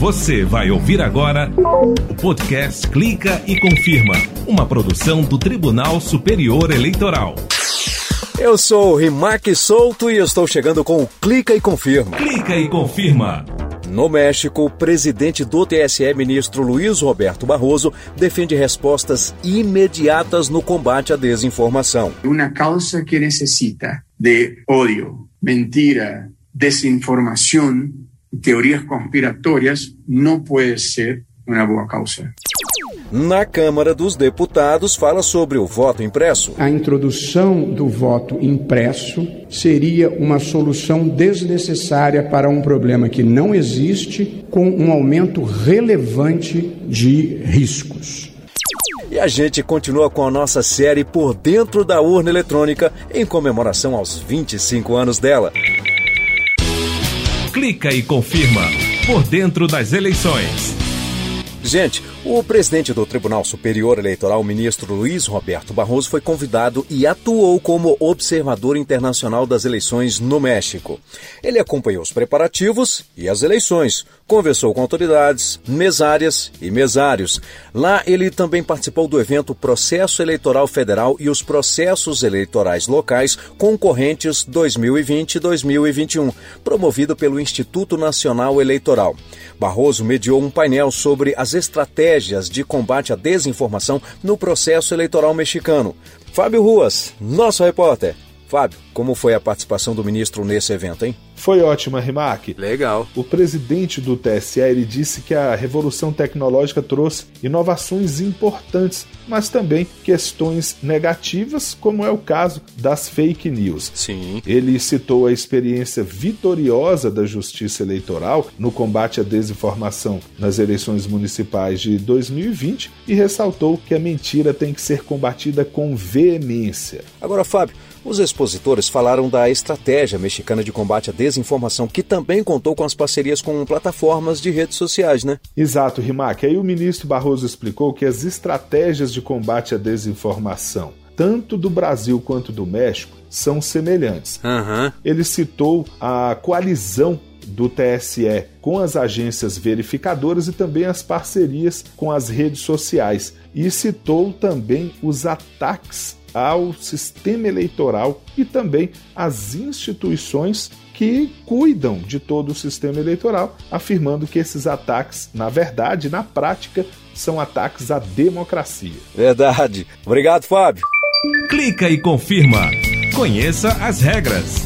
Você vai ouvir agora o podcast Clica e Confirma, uma produção do Tribunal Superior Eleitoral. Eu sou o Rimac Souto e estou chegando com o Clica e Confirma. Clica e Confirma. No México, o presidente do TSE, ministro Luiz Roberto Barroso, defende respostas imediatas no combate à desinformação. Uma causa que necessita de ódio, mentira, desinformação teorias conspiratórias não pode ser uma boa causa. Na Câmara dos Deputados, fala sobre o voto impresso. A introdução do voto impresso seria uma solução desnecessária para um problema que não existe, com um aumento relevante de riscos. E a gente continua com a nossa série Por Dentro da Urna Eletrônica, em comemoração aos 25 anos dela. Clica e confirma. Por dentro das eleições. Gente, o presidente do Tribunal Superior Eleitoral, ministro Luiz Roberto Barroso, foi convidado e atuou como observador internacional das eleições no México. Ele acompanhou os preparativos e as eleições, conversou com autoridades, mesárias e mesários. Lá ele também participou do evento Processo Eleitoral Federal e os Processos Eleitorais Locais Concorrentes 2020-2021, promovido pelo Instituto Nacional Eleitoral. Barroso mediou um painel sobre as estratégias de combate à desinformação no processo eleitoral mexicano. Fábio Ruas, nosso repórter. Fábio, como foi a participação do ministro nesse evento, hein? Foi ótima, Rimac. Legal. O presidente do TSE ele disse que a revolução tecnológica trouxe inovações importantes, mas também questões negativas, como é o caso das fake news. Sim. Ele citou a experiência vitoriosa da Justiça Eleitoral no combate à desinformação nas eleições municipais de 2020 e ressaltou que a mentira tem que ser combatida com veemência. Agora, Fábio, os expositores falaram da estratégia mexicana de combate à desinformação, que também contou com as parcerias com plataformas de redes sociais, né? Exato, Rimac. Aí o ministro Barroso explicou que as estratégias de combate à desinformação, tanto do Brasil quanto do México, são semelhantes. Uhum. Ele citou a coalizão do TSE com as agências verificadoras e também as parcerias com as redes sociais. E citou também os ataques ao sistema eleitoral e também às instituições que cuidam de todo o sistema eleitoral, afirmando que esses ataques, na verdade, na prática, são ataques à democracia. Verdade. Obrigado, Fábio. Clica e confirma. Conheça as regras.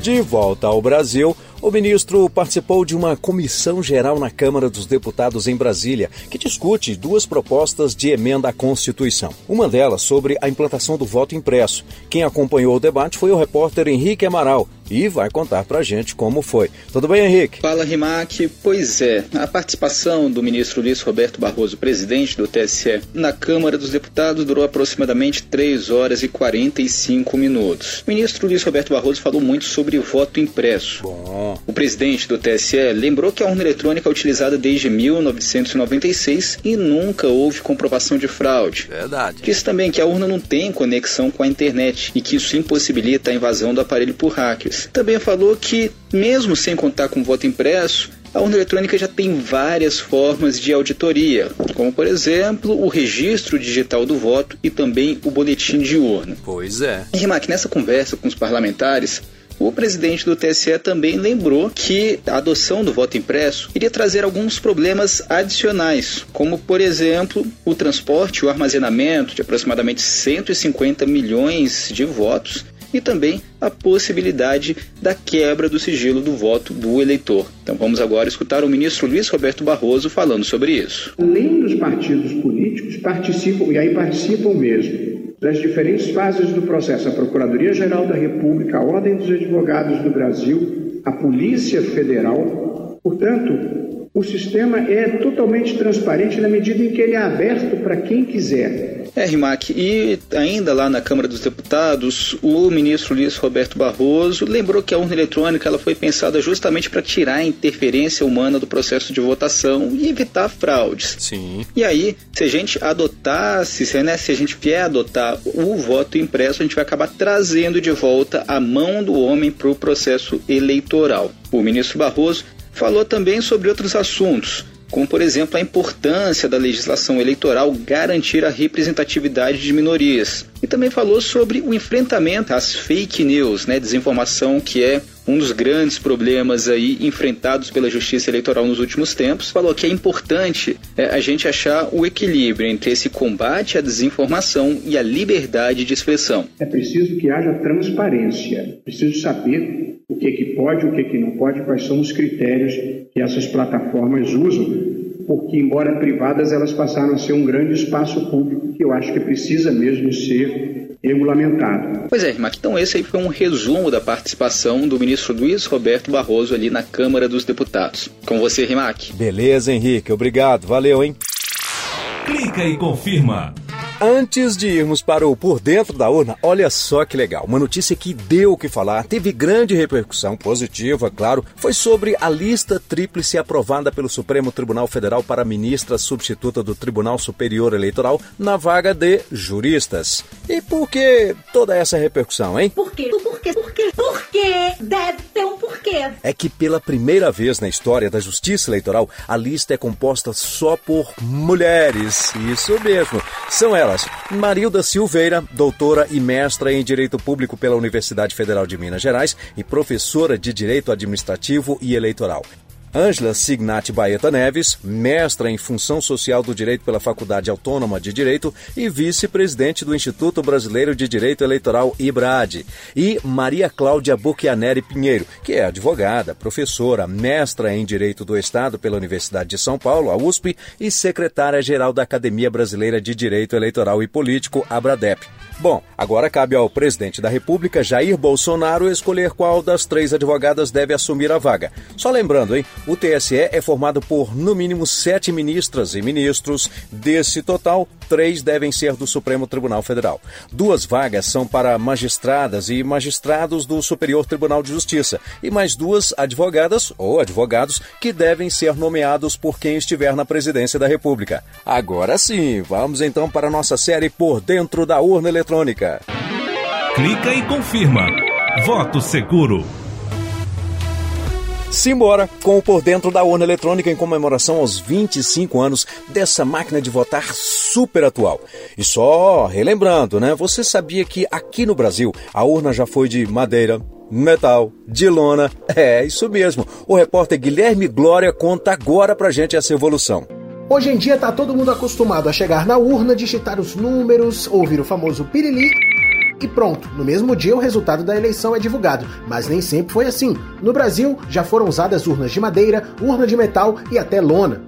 De volta ao Brasil, o ministro participou de uma comissão geral na Câmara dos Deputados em Brasília, que discute duas propostas de emenda à Constituição. Uma delas sobre a implantação do voto impresso. Quem acompanhou o debate foi o repórter Henrique Amaral, e vai contar pra gente como foi. Tudo bem, Henrique? Fala, Rimac. Pois é, a participação do ministro Luiz Roberto Barroso, presidente do TSE, na Câmara dos Deputados durou aproximadamente 3 horas e 45 minutos. O ministro Luiz Roberto Barroso falou muito sobre voto impresso. Bom. O presidente do TSE lembrou que a urna eletrônica é utilizada desde 1996 e nunca houve comprovação de fraude. Verdade. Disse também que a urna não tem conexão com a internet e que isso impossibilita a invasão do aparelho por hackers. Também falou que, mesmo sem contar com voto impresso, a urna eletrônica já tem várias formas de auditoria, como por exemplo o registro digital do voto e também o boletim de urna. Pois é. E Rimac, nessa conversa com os parlamentares, o presidente do TSE também lembrou que a adoção do voto impresso iria trazer alguns problemas adicionais, como, por exemplo, o transporte e o armazenamento de aproximadamente 150 milhões de votos e também a possibilidade da quebra do sigilo do voto do eleitor. Então vamos agora escutar o ministro Luiz Roberto Barroso falando sobre isso. Além dos partidos políticos, participam, e aí participam mesmo, das diferentes fases do processo, a Procuradoria-Geral da República, a Ordem dos Advogados do Brasil, a Polícia Federal. Portanto, o sistema é totalmente transparente na medida em que ele é aberto para quem quiser. É, Rimac, e ainda lá na Câmara dos Deputados, o ministro Luiz Roberto Barroso lembrou que a urna eletrônica ela foi pensada justamente para tirar a interferência humana do processo de votação e evitar fraudes. Sim. E aí, se a gente adotasse, se, né, se a gente vier adotar o voto impresso, a gente vai acabar trazendo de volta a mão do homem para o processo eleitoral. O ministro Barroso falou também sobre outros assuntos, como por exemplo a importância da legislação eleitoral garantir a representatividade de minorias. E também falou sobre o enfrentamento às fake news, né, desinformação que é um dos grandes problemas aí enfrentados pela justiça eleitoral nos últimos tempos. Falou que é importante é, a gente achar o equilíbrio entre esse combate à desinformação e a liberdade de expressão. É preciso que haja transparência, preciso saber o que, que pode, o que, que não pode, quais são os critérios que essas plataformas usam porque, embora privadas, elas passaram a ser um grande espaço público que eu acho que precisa mesmo ser regulamentado. Pois é, Rimac, então esse aí foi um resumo da participação do ministro Luiz Roberto Barroso ali na Câmara dos Deputados. Com você, Rimac. Beleza, Henrique, obrigado, valeu, hein? Clica e confirma. Antes de irmos para o Por Dentro da Urna, olha só que legal. Uma notícia que deu o que falar, teve grande repercussão, positiva, claro, foi sobre a lista tríplice aprovada pelo Supremo Tribunal Federal para ministra substituta do Tribunal Superior Eleitoral na vaga de juristas. E por que toda essa repercussão, hein? Por quê? Por quê? Por quê? Por quê? Deve ter um porquê. É que pela primeira vez na história da Justiça Eleitoral, a lista é composta só por mulheres. Isso mesmo. São elas Marilda Silveira, doutora e mestra em Direito Público pela Universidade Federal de Minas Gerais e professora de Direito Administrativo e Eleitoral. Ângela Signati Baeta Neves, mestra em Função Social do Direito pela Faculdade Autônoma de Direito e vice-presidente do Instituto Brasileiro de Direito Eleitoral, IBRAD. E Maria Cláudia Buchianeri Pinheiro, que é advogada, professora, mestra em Direito do Estado pela Universidade de São Paulo, a USP, e secretária-geral da Academia Brasileira de Direito Eleitoral e Político, ABRADEP. Bom, agora cabe ao presidente da República, Jair Bolsonaro, escolher qual das três advogadas deve assumir a vaga. Só lembrando, hein? O TSE é formado por, no mínimo, sete ministras e ministros. Desse total, três devem ser do Supremo Tribunal Federal. Duas vagas são para magistradas e magistrados do Superior Tribunal de Justiça. E mais duas advogadas ou advogados que devem ser nomeados por quem estiver na presidência da República. Agora sim, vamos então para a nossa série Por Dentro da Urna Eletrônica. Clica e confirma. Voto seguro. Simbora com o Por Dentro da Urna Eletrônica em comemoração aos 25 anos dessa máquina de votar super atual. E só relembrando, né? Você sabia que aqui no Brasil a urna já foi de madeira, metal, de lona? É, isso mesmo. O repórter Guilherme Glória conta agora pra gente essa evolução. Hoje em dia tá todo mundo acostumado a chegar na urna, digitar os números, ouvir o famoso pirili e pronto, no mesmo dia o resultado da eleição é divulgado, mas nem sempre foi assim. No Brasil já foram usadas urnas de madeira, urna de metal e até lona.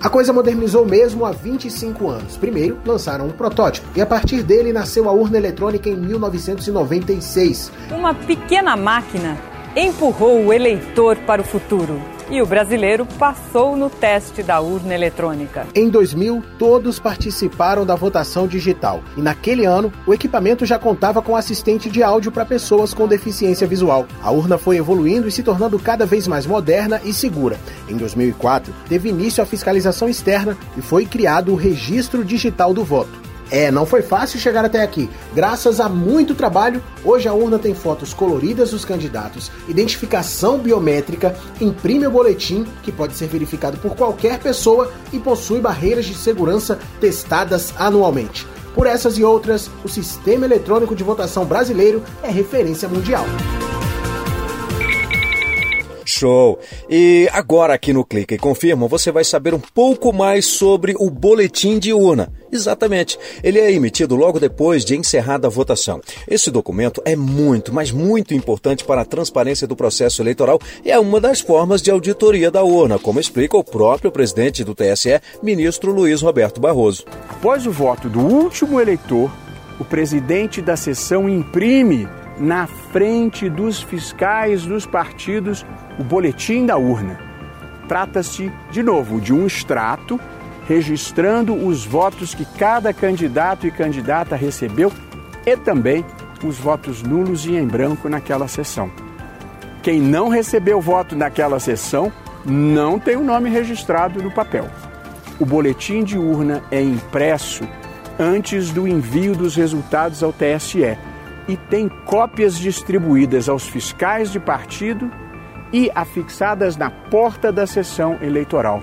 A coisa modernizou mesmo há 25 anos. Primeiro, lançaram um protótipo e a partir dele nasceu a urna eletrônica em 1996. Uma pequena máquina empurrou o eleitor para o futuro e o brasileiro passou no teste da urna eletrônica. Em 2000, todos participaram da votação digital e naquele ano o equipamento já contava com assistente de áudio para pessoas com deficiência visual. A urna foi evoluindo e se tornando cada vez mais moderna e segura. Em 2004, teve início a fiscalização externa e foi criado o Registro Digital do Voto. É, não foi fácil chegar até aqui. Graças a muito trabalho, hoje a urna tem fotos coloridas dos candidatos, identificação biométrica, imprime o boletim, que pode ser verificado por qualquer pessoa e possui barreiras de segurança testadas anualmente. Por essas e outras, o sistema eletrônico de votação brasileiro é referência mundial. Show! E agora aqui no Clica e Confirma você vai saber um pouco mais sobre o boletim de urna. Exatamente. Ele é emitido logo depois de encerrada a votação. Esse documento é muito, mas muito importante para a transparência do processo eleitoral e é uma das formas de auditoria da urna, como explica o próprio presidente do TSE, ministro Luiz Roberto Barroso. Após o voto do último eleitor, o presidente da sessão imprime na frente dos fiscais dos partidos o boletim da urna. Trata-se, de novo, de um extrato registrando os votos que cada candidato e candidata recebeu e também os votos nulos e em branco naquela sessão. Quem não recebeu voto naquela sessão não tem o nome registrado no papel. O boletim de urna é impresso antes do envio dos resultados ao TSE e tem cópias distribuídas aos fiscais de partido e afixadas na porta da sessão eleitoral.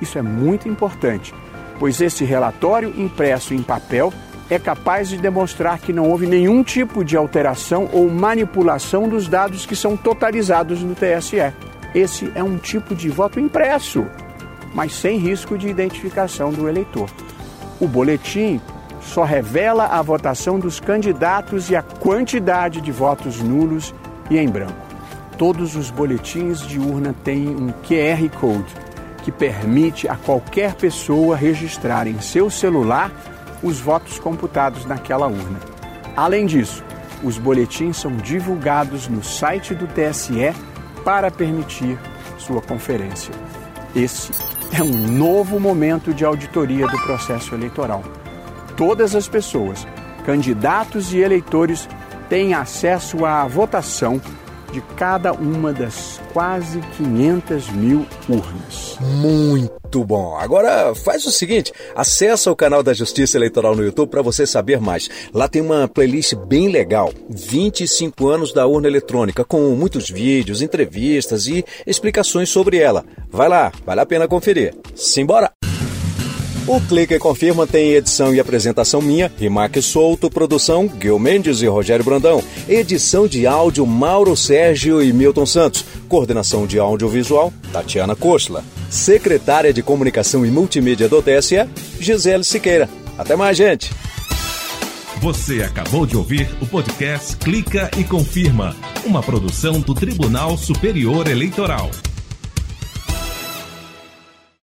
Isso é muito importante, pois esse relatório impresso em papel é capaz de demonstrar que não houve nenhum tipo de alteração ou manipulação dos dados que são totalizados no TSE. Esse é um tipo de voto impresso, mas sem risco de identificação do eleitor. O boletim só revela a votação dos candidatos e a quantidade de votos nulos e em branco. Todos os boletins de urna têm um QR Code que permite a qualquer pessoa registrar em seu celular os votos computados naquela urna. Além disso, os boletins são divulgados no site do TSE para permitir sua conferência. Esse é um novo momento de auditoria do processo eleitoral. Todas as pessoas, candidatos e eleitores, têm acesso à votação de cada uma das quase 500 mil urnas. Muito bom. Agora faz o seguinte: acessa o canal da Justiça Eleitoral no YouTube para você saber mais. Lá tem uma playlist bem legal, 25 anos da urna eletrônica, com muitos vídeos, entrevistas e explicações sobre ela. Vai lá, vale a pena conferir. Simbora! O Clica e Confirma tem edição e apresentação minha, Rimac Souto, produção Gil Mendes e Rogério Brandão, edição de áudio Mauro Sérgio e Milton Santos, coordenação de audiovisual Tatiana Kostla, secretária de Comunicação e Multimídia do TSE, Gisele Siqueira. Até mais, gente! Você acabou de ouvir o podcast Clica e Confirma, uma produção do Tribunal Superior Eleitoral.